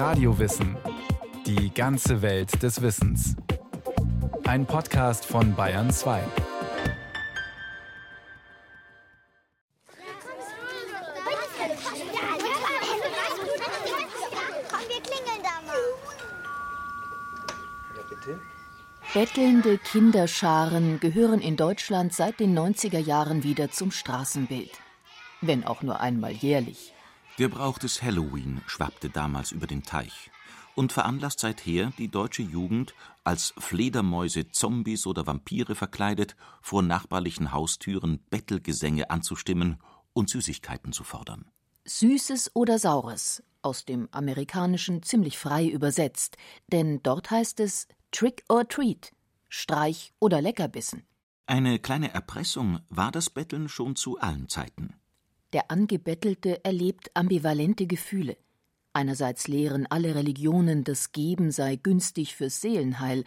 Radiowissen. Die ganze Welt des Wissens. Ein Podcast von Bayern 2. Bettelnde Kinderscharen gehören in Deutschland seit den 90er Jahren wieder zum Straßenbild. Wenn auch nur einmal jährlich. Der Brauch des Halloween schwappte damals über den Teich und veranlasst seither die deutsche Jugend, als Fledermäuse, Zombies oder Vampire verkleidet, vor nachbarlichen Haustüren Bettelgesänge anzustimmen und Süßigkeiten zu fordern. Süßes oder Saures, aus dem Amerikanischen ziemlich frei übersetzt, denn dort heißt es Trick or Treat, Streich oder Leckerbissen. Eine kleine Erpressung war das Betteln schon zu allen Zeiten. Der Angebettelte erlebt ambivalente Gefühle. Einerseits lehren alle Religionen, das Geben sei günstig fürs Seelenheil,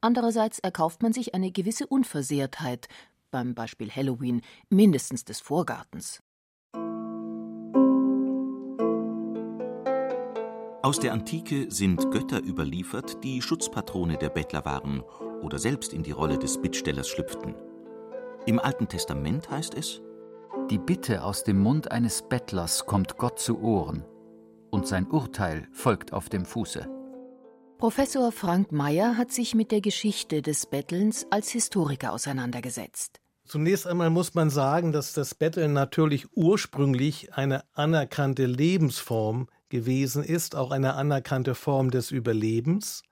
andererseits erkauft man sich eine gewisse Unversehrtheit, beim Beispiel Halloween mindestens des Vorgartens. Aus der Antike sind Götter überliefert, die Schutzpatrone der Bettler waren oder selbst in die Rolle des Bittstellers schlüpften. Im Alten Testament heißt es: Die Bitte aus dem Mund eines Bettlers kommt Gott zu Ohren, und sein Urteil folgt auf dem Fuße. Professor Frank Mayer hat sich mit der Geschichte des Bettelns als Historiker auseinandergesetzt. Zunächst einmal muss man sagen, dass das Betteln natürlich ursprünglich eine anerkannte Lebensform gewesen ist, auch eine anerkannte Form des Überlebens,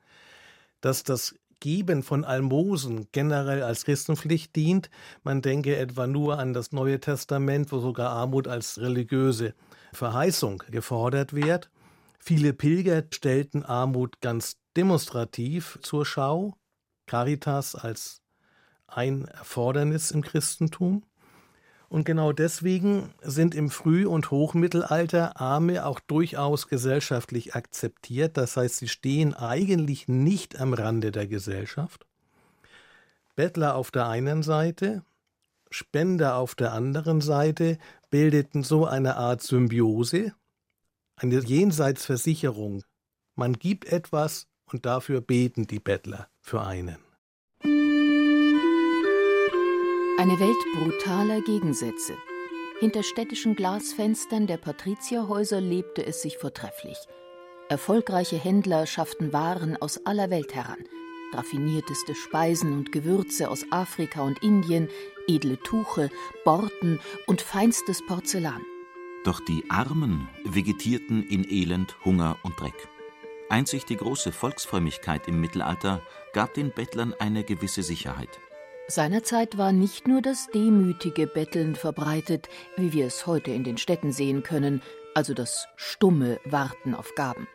dass das Geben von Almosen generell als Christenpflicht dient. Man denke etwa nur an das Neue Testament, wo sogar Armut als religiöse Verheißung gefordert wird. Viele Pilger stellten Armut ganz demonstrativ zur Schau, Caritas als ein Erfordernis im Christentum. Und genau deswegen sind im Früh- und Hochmittelalter Arme auch durchaus gesellschaftlich akzeptiert. Das heißt, sie stehen eigentlich nicht am Rande der Gesellschaft. Bettler auf der einen Seite, Spender auf der anderen Seite bildeten so eine Art Symbiose, eine Jenseitsversicherung. Man gibt etwas und dafür beten die Bettler für einen. Eine Welt brutaler Gegensätze. Hinter städtischen Glasfenstern der Patrizierhäuser lebte es sich vortrefflich. Erfolgreiche Händler schafften Waren aus aller Welt heran. Raffinierteste Speisen und Gewürze aus Afrika und Indien, edle Tuche, Borten und feinstes Porzellan. Doch die Armen vegetierten in Elend, Hunger und Dreck. Einzig die große Volksfrömmigkeit im Mittelalter gab den Bettlern eine gewisse Sicherheit. Seinerzeit war nicht nur das demütige Betteln verbreitet, wie wir es heute in den Städten sehen können, also das stumme Warten auf Gaben.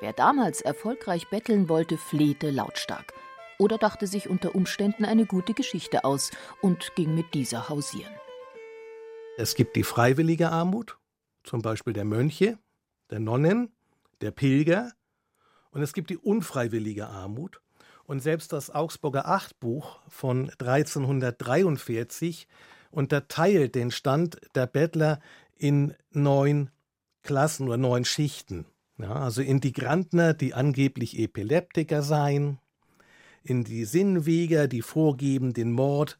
Wer damals erfolgreich betteln wollte, flehte lautstark oder dachte sich unter Umständen eine gute Geschichte aus und ging mit dieser hausieren. Es gibt die freiwillige Armut, zum Beispiel der Mönche, der Nonnen, der Pilger, und es gibt die unfreiwillige Armut, und selbst das Augsburger Achtbuch von 1343 unterteilt den Stand der Bettler in neun Klassen oder neun Schichten. Ja, also in die Grantner, die angeblich Epileptiker seien, in die Sinnweger, die vorgeben, den Mord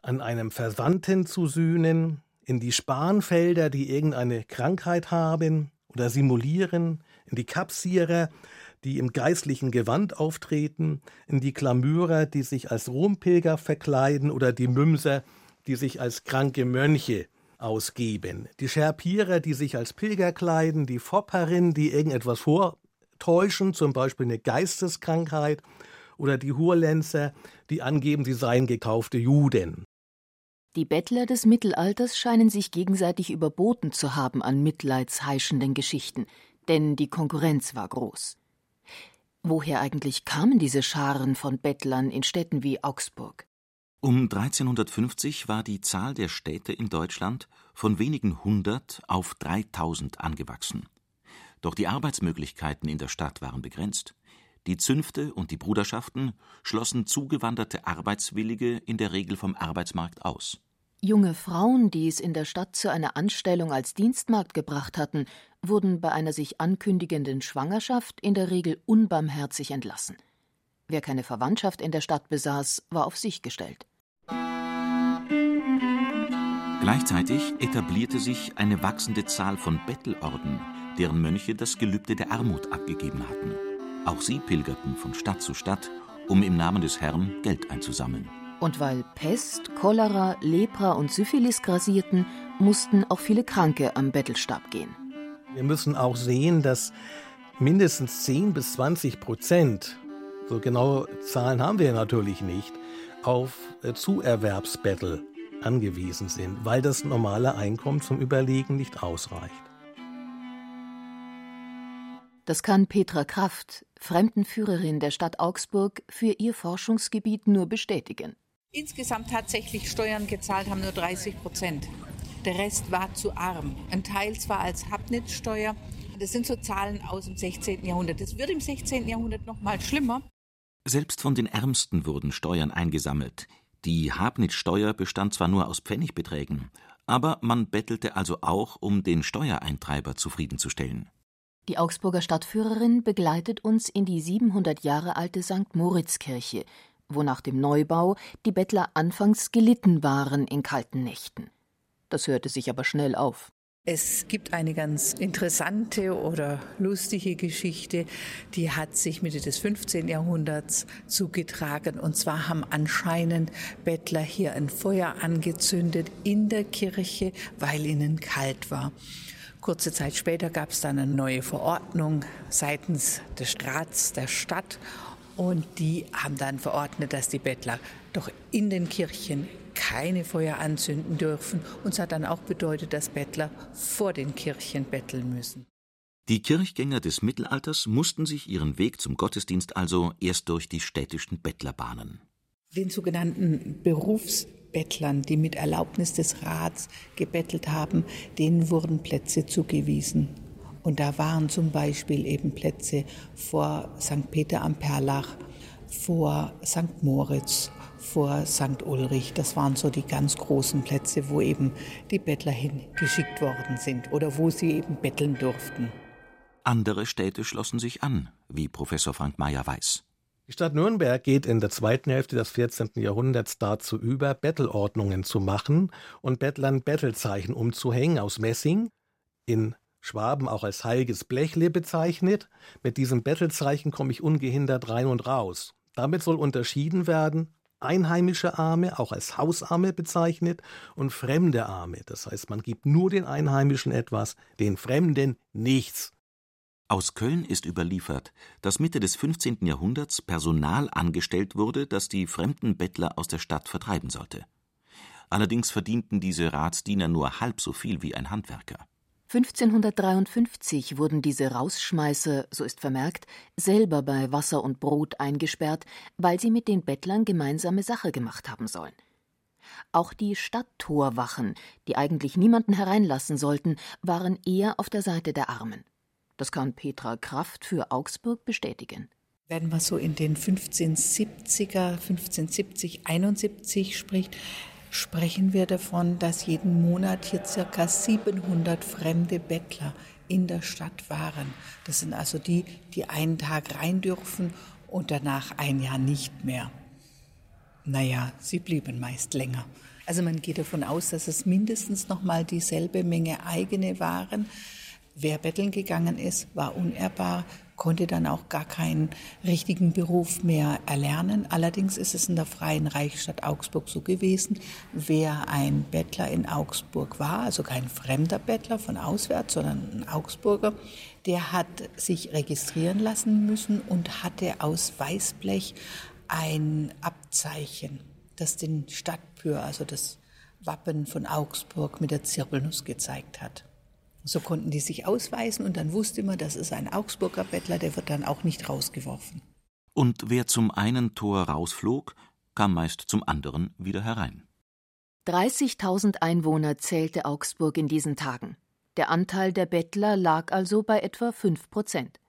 an einem Verwandten zu sühnen, in die Spanfelder, die irgendeine Krankheit haben oder simulieren, in die Kapsierer, die im geistlichen Gewand auftreten, in die Klamürer, die sich als Rompilger verkleiden oder die Mümser, die sich als kranke Mönche ausgeben, die Scherpierer, die sich als Pilger kleiden, die Fopperinnen, die irgendetwas vortäuschen, zum Beispiel eine Geisteskrankheit, oder die Hurlenzer, die angeben, sie seien gekaufte Juden. Die Bettler des Mittelalters scheinen sich gegenseitig überboten zu haben an mitleidsheischenden Geschichten, denn die Konkurrenz war groß. Woher eigentlich kamen diese Scharen von Bettlern in Städten wie Augsburg? Um 1350 war die Zahl der Städte in Deutschland von wenigen hundert auf 3000 angewachsen. Doch die Arbeitsmöglichkeiten in der Stadt waren begrenzt. Die Zünfte und die Bruderschaften schlossen zugewanderte Arbeitswillige in der Regel vom Arbeitsmarkt aus. Junge Frauen, die es in der Stadt zu einer Anstellung als Dienstmagd gebracht hatten, wurden bei einer sich ankündigenden Schwangerschaft in der Regel unbarmherzig entlassen. Wer keine Verwandtschaft in der Stadt besaß, war auf sich gestellt. Gleichzeitig etablierte sich eine wachsende Zahl von Bettelorden, deren Mönche das Gelübde der Armut abgegeben hatten. Auch sie pilgerten von Stadt zu Stadt, um im Namen des Herrn Geld einzusammeln. Und weil Pest, Cholera, Lepra und Syphilis grasierten, mussten auch viele Kranke am Bettelstab gehen. Wir müssen auch sehen, dass mindestens 10 bis 20 Prozent, so genaue Zahlen haben wir natürlich nicht, auf äh, Zuerwerbsbettel angewiesen sind, weil das normale Einkommen zum Überlegen nicht ausreicht. Das kann Petra Kraft, Fremdenführerin der Stadt Augsburg, für ihr Forschungsgebiet nur bestätigen. Insgesamt tatsächlich Steuern gezahlt haben nur 30 Prozent. Der Rest war zu arm. Ein Teil zwar als Habnitzsteuer, das sind so Zahlen aus dem 16. Jahrhundert. Das wird im 16. Jahrhundert noch mal schlimmer. Selbst von den Ärmsten wurden Steuern eingesammelt. Die Habnitzsteuer bestand zwar nur aus Pfennigbeträgen, aber man bettelte also auch, um den Steuereintreiber zufriedenzustellen. Die Augsburger Stadtführerin begleitet uns in die 700 Jahre alte St. Moritzkirche, wo nach dem Neubau die Bettler anfangs gelitten waren in kalten Nächten. Das hörte sich aber schnell auf. Es gibt eine ganz interessante oder lustige Geschichte, die hat sich Mitte des 15. Jahrhunderts zugetragen. Und zwar haben anscheinend Bettler hier ein Feuer angezündet in der Kirche, weil ihnen kalt war. Kurze Zeit später gab es dann eine neue Verordnung seitens des Rats der Stadt und die haben dann verordnet, dass die Bettler doch in den Kirchen keine Feuer anzünden dürfen. Und es hat dann auch bedeutet, dass Bettler vor den Kirchen betteln müssen. Die Kirchgänger des Mittelalters mussten sich ihren Weg zum Gottesdienst also erst durch die städtischen Bettler bahnen. Den sogenannten Berufsbettlern, die mit Erlaubnis des Rats gebettelt haben, denen wurden Plätze zugewiesen. Und da waren zum Beispiel eben Plätze vor St. Peter am Perlach, vor St. Moritz, vor St. Ulrich. Das waren so die ganz großen Plätze, wo eben die Bettler hingeschickt worden sind oder wo sie eben betteln durften. Andere Städte schlossen sich an, wie Professor Frank Mayer weiß. Die Stadt Nürnberg geht in der zweiten Hälfte des 14. Jahrhunderts dazu über, Bettelordnungen zu machen und Bettlern Bettelzeichen umzuhängen aus Messing. In Schwaben auch als heiliges Blechle bezeichnet. Mit diesem Bettelzeichen komme ich ungehindert rein und raus. Damit soll unterschieden werden einheimische Arme, auch als Hausarme bezeichnet, und fremde Arme. Das heißt, man gibt nur den Einheimischen etwas, den Fremden nichts. Aus Köln ist überliefert, dass Mitte des 15. Jahrhunderts Personal angestellt wurde, das die fremden Bettler aus der Stadt vertreiben sollte. Allerdings verdienten diese Ratsdiener nur halb so viel wie ein Handwerker. 1553 wurden diese Rausschmeißer, so ist vermerkt, selber bei Wasser und Brot eingesperrt, weil sie mit den Bettlern gemeinsame Sache gemacht haben sollen. Auch die Stadttorwachen, die eigentlich niemanden hereinlassen sollten, waren eher auf der Seite der Armen. Das kann Petra Kraft für Augsburg bestätigen. Wenn man so in den 1570er, 1570, 71 spricht, sprechen wir davon, dass jeden Monat hier circa 700 fremde Bettler in der Stadt waren. Das sind also die, die einen Tag rein dürfen und danach ein Jahr nicht mehr. Naja, sie blieben meist länger. Also man geht davon aus, dass es mindestens noch mal dieselbe Menge eigene waren. Wer betteln gegangen ist, war unehrbar konnte dann auch gar keinen richtigen Beruf mehr erlernen. Allerdings ist es in der Freien Reichsstadt Augsburg so gewesen, wer ein Bettler in Augsburg war, also kein fremder Bettler von auswärts, sondern ein Augsburger, der hat sich registrieren lassen müssen und hatte aus Weißblech ein Abzeichen, das den Stadtpür, also das Wappen von Augsburg mit der Zirbelnuss gezeigt hat. So konnten die sich ausweisen und dann wusste man, das ist ein Augsburger Bettler, der wird dann auch nicht rausgeworfen. Und wer zum einen Tor rausflog, kam meist zum anderen wieder herein. 30.000 Einwohner zählte Augsburg in diesen Tagen. Der Anteil der Bettler lag also bei etwa 5 Prozent.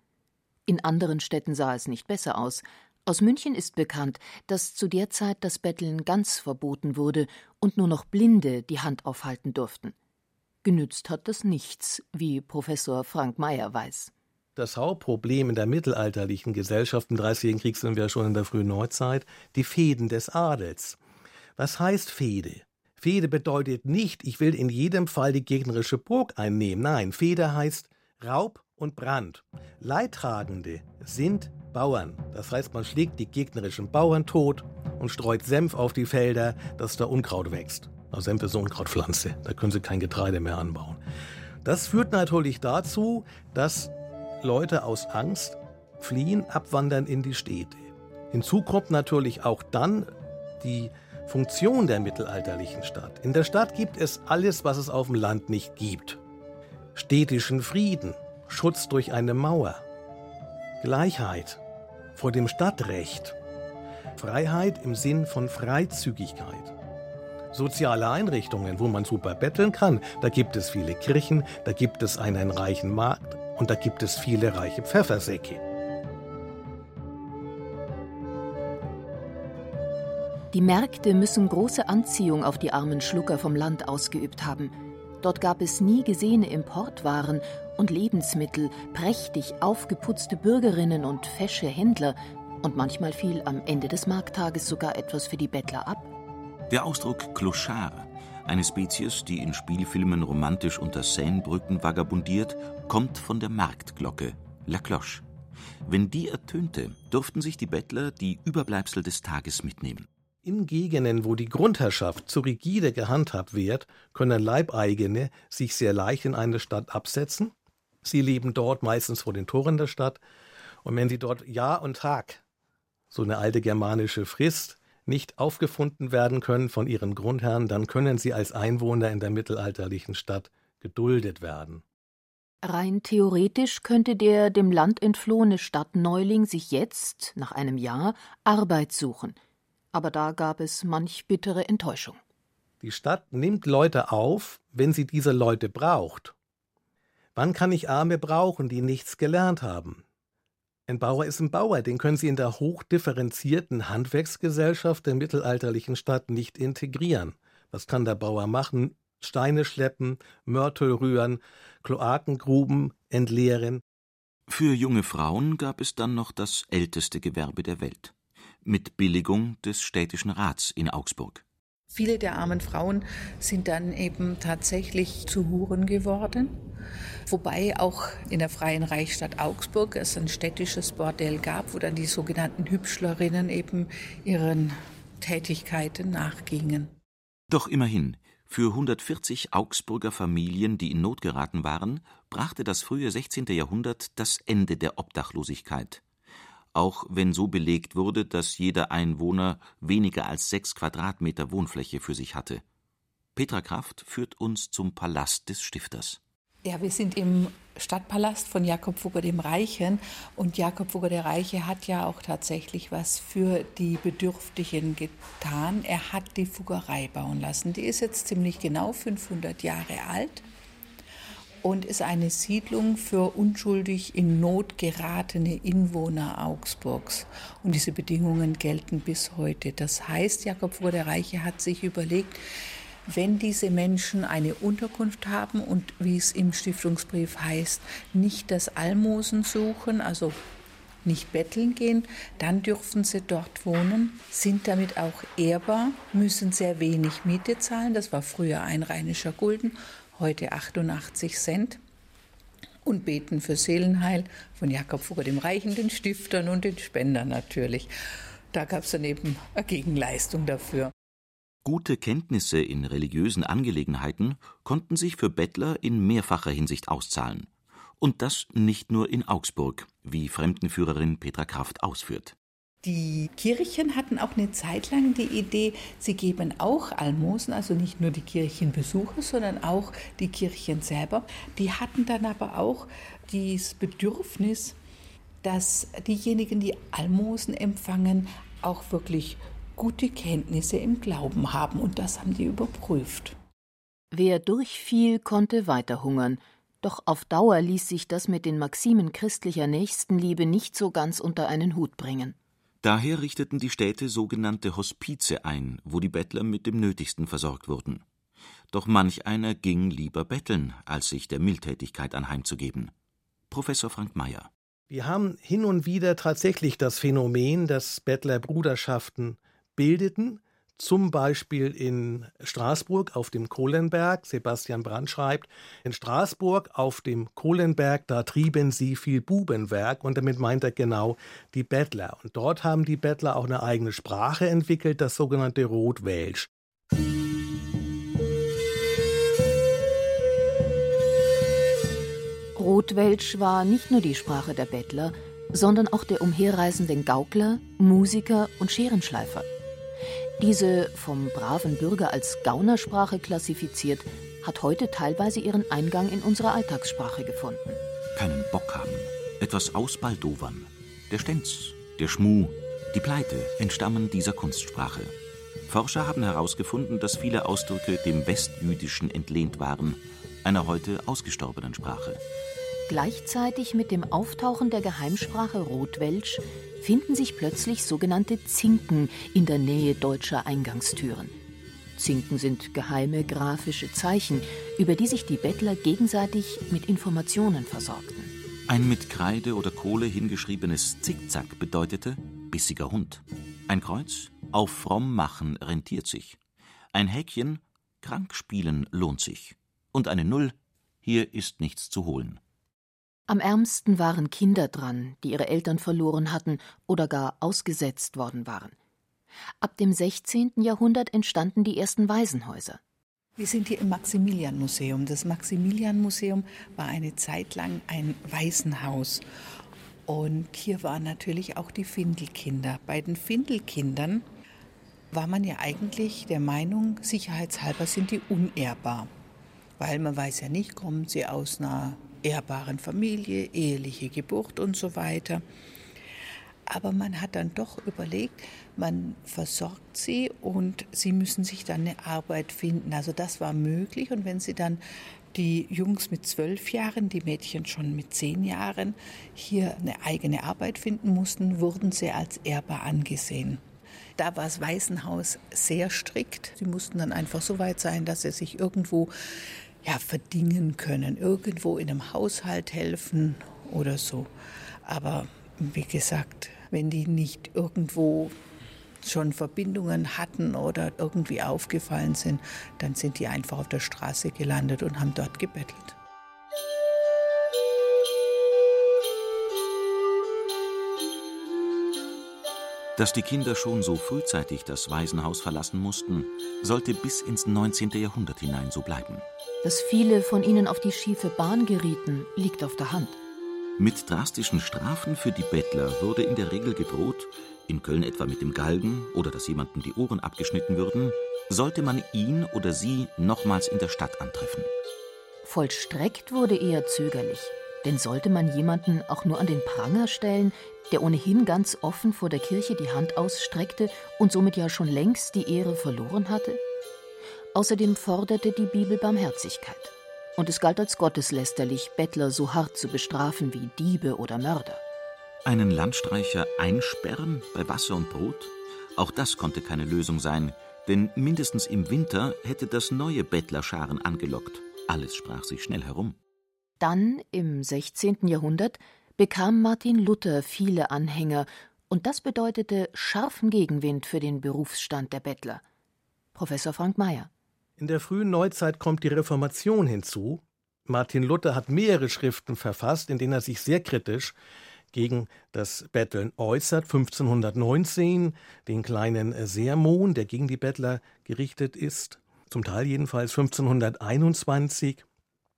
In anderen Städten sah es nicht besser aus. Aus München ist bekannt, dass zu der Zeit das Betteln ganz verboten wurde und nur noch Blinde die Hand aufhalten durften. Genützt hat das nichts, wie Professor Frank Mayer weiß. Das Hauptproblem in der mittelalterlichen Gesellschaft im Dreißigjährigen Krieg sind wir schon in der frühen Neuzeit, die Fehden des Adels. Was heißt Fehde? Fehde bedeutet nicht, ich will in jedem Fall die gegnerische Burg einnehmen. Nein, Fehde heißt Raub und Brand. Leidtragende sind Bauern. Das heißt, man schlägt die gegnerischen Bauern tot und streut Senf auf die Felder, dass da Unkraut wächst. Also Senf ist eine Unkrautpflanze, da können sie kein Getreide mehr anbauen. Das führt natürlich dazu, dass Leute aus Angst fliehen, abwandern in die Städte. Hinzu kommt natürlich auch dann die Funktion der mittelalterlichen Stadt. In der Stadt gibt es alles, was es auf dem Land nicht gibt. Städtischen Frieden, Schutz durch eine Mauer, Gleichheit vor dem Stadtrecht, Freiheit im Sinn von Freizügigkeit. Soziale Einrichtungen, wo man super betteln kann, da gibt es viele Kirchen, da gibt es einen reichen Markt, und da gibt es viele reiche Pfeffersäcke. Die Märkte müssen große Anziehung auf die armen Schlucker vom Land ausgeübt haben. Dort gab es nie gesehene Importwaren und Lebensmittel, prächtig aufgeputzte Bürgerinnen und fesche Händler, und manchmal fiel am Ende des Markttages sogar etwas für die Bettler ab. Der Ausdruck Clochard eine Spezies, die in Spielfilmen romantisch unter Seinebrücken vagabundiert, kommt von der Marktglocke, La Cloche. Wenn die ertönte, durften sich die Bettler die Überbleibsel des Tages mitnehmen. In Gegenden, wo die Grundherrschaft zu rigide gehandhabt wird, können Leibeigene sich sehr leicht in eine Stadt absetzen. Sie leben dort meistens vor den Toren der Stadt. Und wenn sie dort Jahr und Tag, so eine alte germanische Frist, nicht aufgefunden werden können von ihren Grundherren, dann können sie als Einwohner in der mittelalterlichen Stadt geduldet werden. Rein theoretisch könnte der dem Land entflohene Stadtneuling sich jetzt, nach einem Jahr, Arbeit suchen. Aber da gab es manch bittere Enttäuschung. Die Stadt nimmt Leute auf, wenn sie diese Leute braucht. Wann kann ich Arme brauchen, die nichts gelernt haben? Ein Bauer ist ein Bauer, den können Sie in der hochdifferenzierten Handwerksgesellschaft der mittelalterlichen Stadt nicht integrieren. Was kann der Bauer machen? Steine schleppen, Mörtel rühren, Kloakengruben entleeren. Für junge Frauen gab es dann noch das älteste Gewerbe der Welt. Mit Billigung des städtischen Rats in Augsburg. Viele der armen Frauen sind dann eben tatsächlich zu Huren geworden Wobei auch in der Freien Reichsstadt Augsburg es ein städtisches Bordell gab, wo dann die sogenannten Hübschlerinnen eben ihren Tätigkeiten nachgingen. Doch immerhin, für 140 Augsburger Familien, die in Not geraten waren, brachte das frühe 16. Jahrhundert das Ende der Obdachlosigkeit. Auch wenn so belegt wurde, dass jeder Einwohner weniger als sechs Quadratmeter Wohnfläche für sich hatte. Petra Kraft führt uns zum Palast des Stifters. Ja, wir sind im Stadtpalast von Jakob Fugger dem Reichen. Und Jakob Fugger der Reiche hat ja auch tatsächlich was für die Bedürftigen getan. Er hat die Fuggerei bauen lassen. Die ist jetzt ziemlich genau 500 Jahre alt und ist eine Siedlung für unschuldig in Not geratene Inwohner Augsburgs. Und diese Bedingungen gelten bis heute. Das heißt, Jakob Fugger der Reiche hat sich überlegt, wenn diese Menschen eine Unterkunft haben und wie es im Stiftungsbrief heißt, nicht das Almosen suchen, also nicht betteln gehen, dann dürfen sie dort wohnen, sind damit auch ehrbar, müssen sehr wenig Miete zahlen, das war früher ein rheinischer Gulden, heute 88 Cent und beten für Seelenheil von Jakob Fugger dem Reichen, den Stiftern und den Spendern natürlich. Da gab es dann eben eine Gegenleistung dafür. Gute Kenntnisse in religiösen Angelegenheiten konnten sich für Bettler in mehrfacher Hinsicht auszahlen. Und das nicht nur in Augsburg, wie Fremdenführerin Petra Kraft ausführt. Die Kirchen hatten auch eine Zeit lang die Idee, sie geben auch Almosen, also nicht nur die Kirchenbesucher, sondern auch die Kirchen selber. Die hatten dann aber auch das Bedürfnis, dass diejenigen, die Almosen empfangen, auch wirklich gute Kenntnisse im Glauben haben, und das haben die überprüft. Wer durchfiel, konnte weiter hungern, doch auf Dauer ließ sich das mit den Maximen christlicher Nächstenliebe nicht so ganz unter einen Hut bringen. Daher richteten die Städte sogenannte Hospize ein, wo die Bettler mit dem Nötigsten versorgt wurden. Doch manch einer ging lieber betteln, als sich der Mildtätigkeit anheimzugeben. Professor Frank Mayer. Wir haben hin und wieder tatsächlich das Phänomen, dass Bettlerbruderschaften bildeten, zum Beispiel in Straßburg auf dem Kohlenberg. Sebastian Brandt schreibt, in Straßburg auf dem Kohlenberg, da trieben sie viel Bubenwerk und damit meint er genau die Bettler. Und dort haben die Bettler auch eine eigene Sprache entwickelt, das sogenannte Rotwelsch. Rotwelsch war nicht nur die Sprache der Bettler, sondern auch der umherreisenden Gaukler, Musiker und Scherenschleifer. Diese vom braven Bürger als Gaunersprache klassifiziert, hat heute teilweise ihren Eingang in unsere Alltagssprache gefunden. Keinen Bock haben, etwas ausbaldowern. Der Stenz, der Schmuh, die Pleite entstammen dieser Kunstsprache. Forscher haben herausgefunden, dass viele Ausdrücke dem Westjüdischen entlehnt waren, einer heute ausgestorbenen Sprache. Gleichzeitig mit dem Auftauchen der Geheimsprache Rotwelsch finden sich plötzlich sogenannte Zinken in der Nähe deutscher Eingangstüren. Zinken sind geheime grafische Zeichen, über die sich die Bettler gegenseitig mit Informationen versorgten. Ein mit Kreide oder Kohle hingeschriebenes Zickzack bedeutete bissiger Hund. Ein Kreuz auf fromm machen rentiert sich. Ein Häkchen krank spielen lohnt sich. Und eine Null hier ist nichts zu holen. Am ärmsten waren Kinder dran, die ihre Eltern verloren hatten oder gar ausgesetzt worden waren. Ab dem 16. Jahrhundert entstanden die ersten Waisenhäuser. Wir sind hier im Maximilian-Museum. Das Maximilian-Museum war eine Zeit lang ein Waisenhaus. Und hier waren natürlich auch die Findelkinder. Bei den Findelkindern war man ja eigentlich der Meinung, sicherheitshalber sind die unehrbar. Weil man weiß ja nicht, kommen sie aus einer ehrbaren Familie, eheliche Geburt und so weiter. Aber man hat dann doch überlegt, man versorgt sie und sie müssen sich dann eine Arbeit finden. Also das war möglich. Und wenn sie dann die Jungs mit zwölf Jahren, die Mädchen schon mit zehn Jahren hier eine eigene Arbeit finden mussten, wurden sie als ehrbar angesehen. Da war das Waisenhaus sehr strikt. Sie mussten dann einfach so weit sein, dass sie sich irgendwo ja, verdingen können, irgendwo in einem Haushalt helfen oder so. Aber wie gesagt, wenn die nicht irgendwo schon Verbindungen hatten oder irgendwie aufgefallen sind, dann sind die einfach auf der Straße gelandet und haben dort gebettelt. Dass die Kinder schon so frühzeitig das Waisenhaus verlassen mussten, sollte bis ins 19. Jahrhundert hinein so bleiben. Dass viele von ihnen auf die schiefe Bahn gerieten, liegt auf der Hand. Mit drastischen Strafen für die Bettler wurde in der Regel gedroht, in Köln etwa mit dem Galgen oder dass jemandem die Ohren abgeschnitten würden, sollte man ihn oder sie nochmals in der Stadt antreffen. Vollstreckt wurde eher zögerlich. Denn sollte man jemanden auch nur an den Pranger stellen, der ohnehin ganz offen vor der Kirche die Hand ausstreckte und somit ja schon längst die Ehre verloren hatte? Außerdem forderte die Bibel Barmherzigkeit. Und es galt als gotteslästerlich, Bettler so hart zu bestrafen wie Diebe oder Mörder. Einen Landstreicher einsperren bei Wasser und Brot? Auch das konnte keine Lösung sein, denn mindestens im Winter hätte das neue Bettlerscharen angelockt. Alles sprach sich schnell herum. Dann, im 16. Jahrhundert, bekam Martin Luther viele Anhänger, und das bedeutete scharfen Gegenwind für den Berufsstand der Bettler. Professor Frank Mayer. In der frühen Neuzeit kommt die Reformation hinzu. Martin Luther hat mehrere Schriften verfasst, in denen er sich sehr kritisch gegen das Betteln äußert. 1519 den kleinen Sermon, der gegen die Bettler gerichtet ist. Zum Teil jedenfalls 1521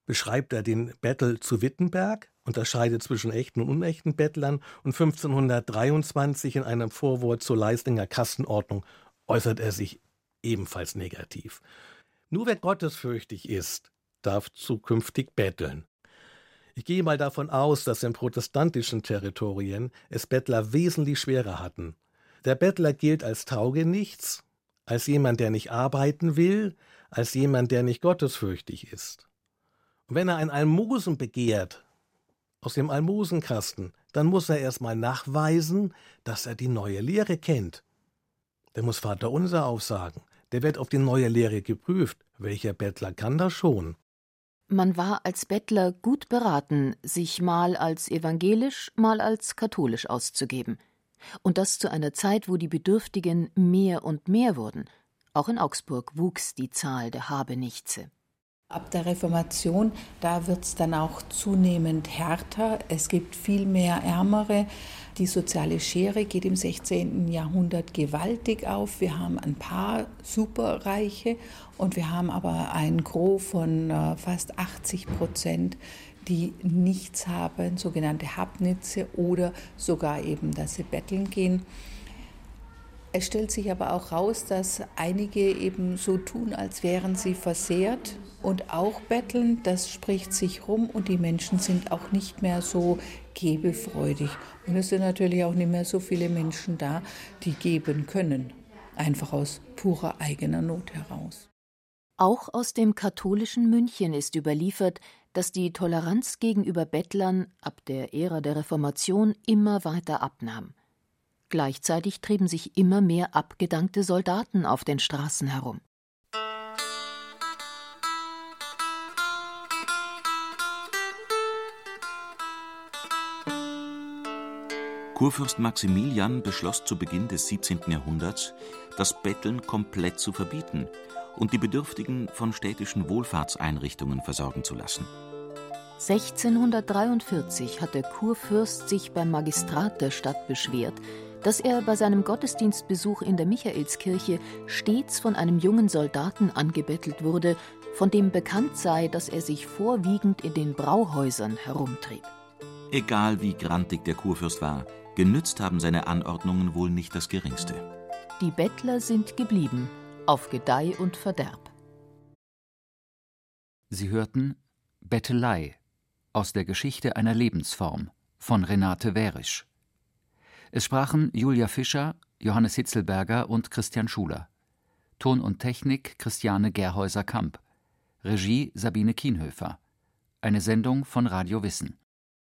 beschreibt er den Bettel zu Wittenberg, unterscheidet zwischen echten und unechten Bettlern und 1523 in einem Vorwort zur Leistinger Kassenordnung äußert er sich ebenfalls negativ. Nur wer gottesfürchtig ist, darf zukünftig betteln. Ich gehe mal davon aus, dass in protestantischen Territorien es Bettler wesentlich schwerer hatten. Der Bettler gilt als Taugenichts, als jemand, der nicht arbeiten will, als jemand, der nicht gottesfürchtig ist. Wenn er ein Almosen begehrt, aus dem Almosenkasten, dann muss er erst mal nachweisen, dass er die neue Lehre kennt. Der muss Vater unser aufsagen. Der wird auf die neue Lehre geprüft. Welcher Bettler kann das schon? Man war als Bettler gut beraten, sich mal als evangelisch, mal als katholisch auszugeben. Und das zu einer Zeit, wo die Bedürftigen mehr und mehr wurden. Auch in Augsburg wuchs die Zahl der Habenichtse. Ab der Reformation, da wird es dann auch zunehmend härter. Es gibt viel mehr Ärmere. Die soziale Schere geht im 16. Jahrhundert gewaltig auf. Wir haben ein paar Superreiche und wir haben aber ein Gros von äh, fast 80 Prozent, die nichts haben, sogenannte Habnitze oder sogar eben, dass sie betteln gehen. Es stellt sich aber auch raus, dass einige eben so tun, als wären sie versehrt und auch betteln. Das spricht sich rum und die Menschen sind auch nicht mehr so gebefreudig. Und es sind natürlich auch nicht mehr so viele Menschen da, die geben können, einfach aus purer eigener Not heraus. Auch aus dem katholischen München ist überliefert, dass die Toleranz gegenüber Bettlern ab der Ära der Reformation immer weiter abnahm. Gleichzeitig trieben sich immer mehr abgedankte Soldaten auf den Straßen herum. Kurfürst Maximilian beschloss zu Beginn des 17. Jahrhunderts, das Betteln komplett zu verbieten und die Bedürftigen von städtischen Wohlfahrtseinrichtungen versorgen zu lassen. 1643 hat der Kurfürst sich beim Magistrat der Stadt beschwert, dass er bei seinem Gottesdienstbesuch in der Michaelskirche stets von einem jungen Soldaten angebettelt wurde, von dem bekannt sei, dass er sich vorwiegend in den Brauhäusern herumtrieb. Egal wie grantig der Kurfürst war, genützt haben seine Anordnungen wohl nicht das geringste. Die Bettler sind geblieben, auf Gedeih und Verderb. Sie hörten Bettelei aus der Geschichte einer Lebensform von Renate Wärisch. Es sprachen Julia Fischer, Johannes Hitzelberger und Christian Schuler. Ton und Technik Christiane Gerhäuser-Kamp. Regie Sabine Kienhöfer. Eine Sendung von Radio Wissen.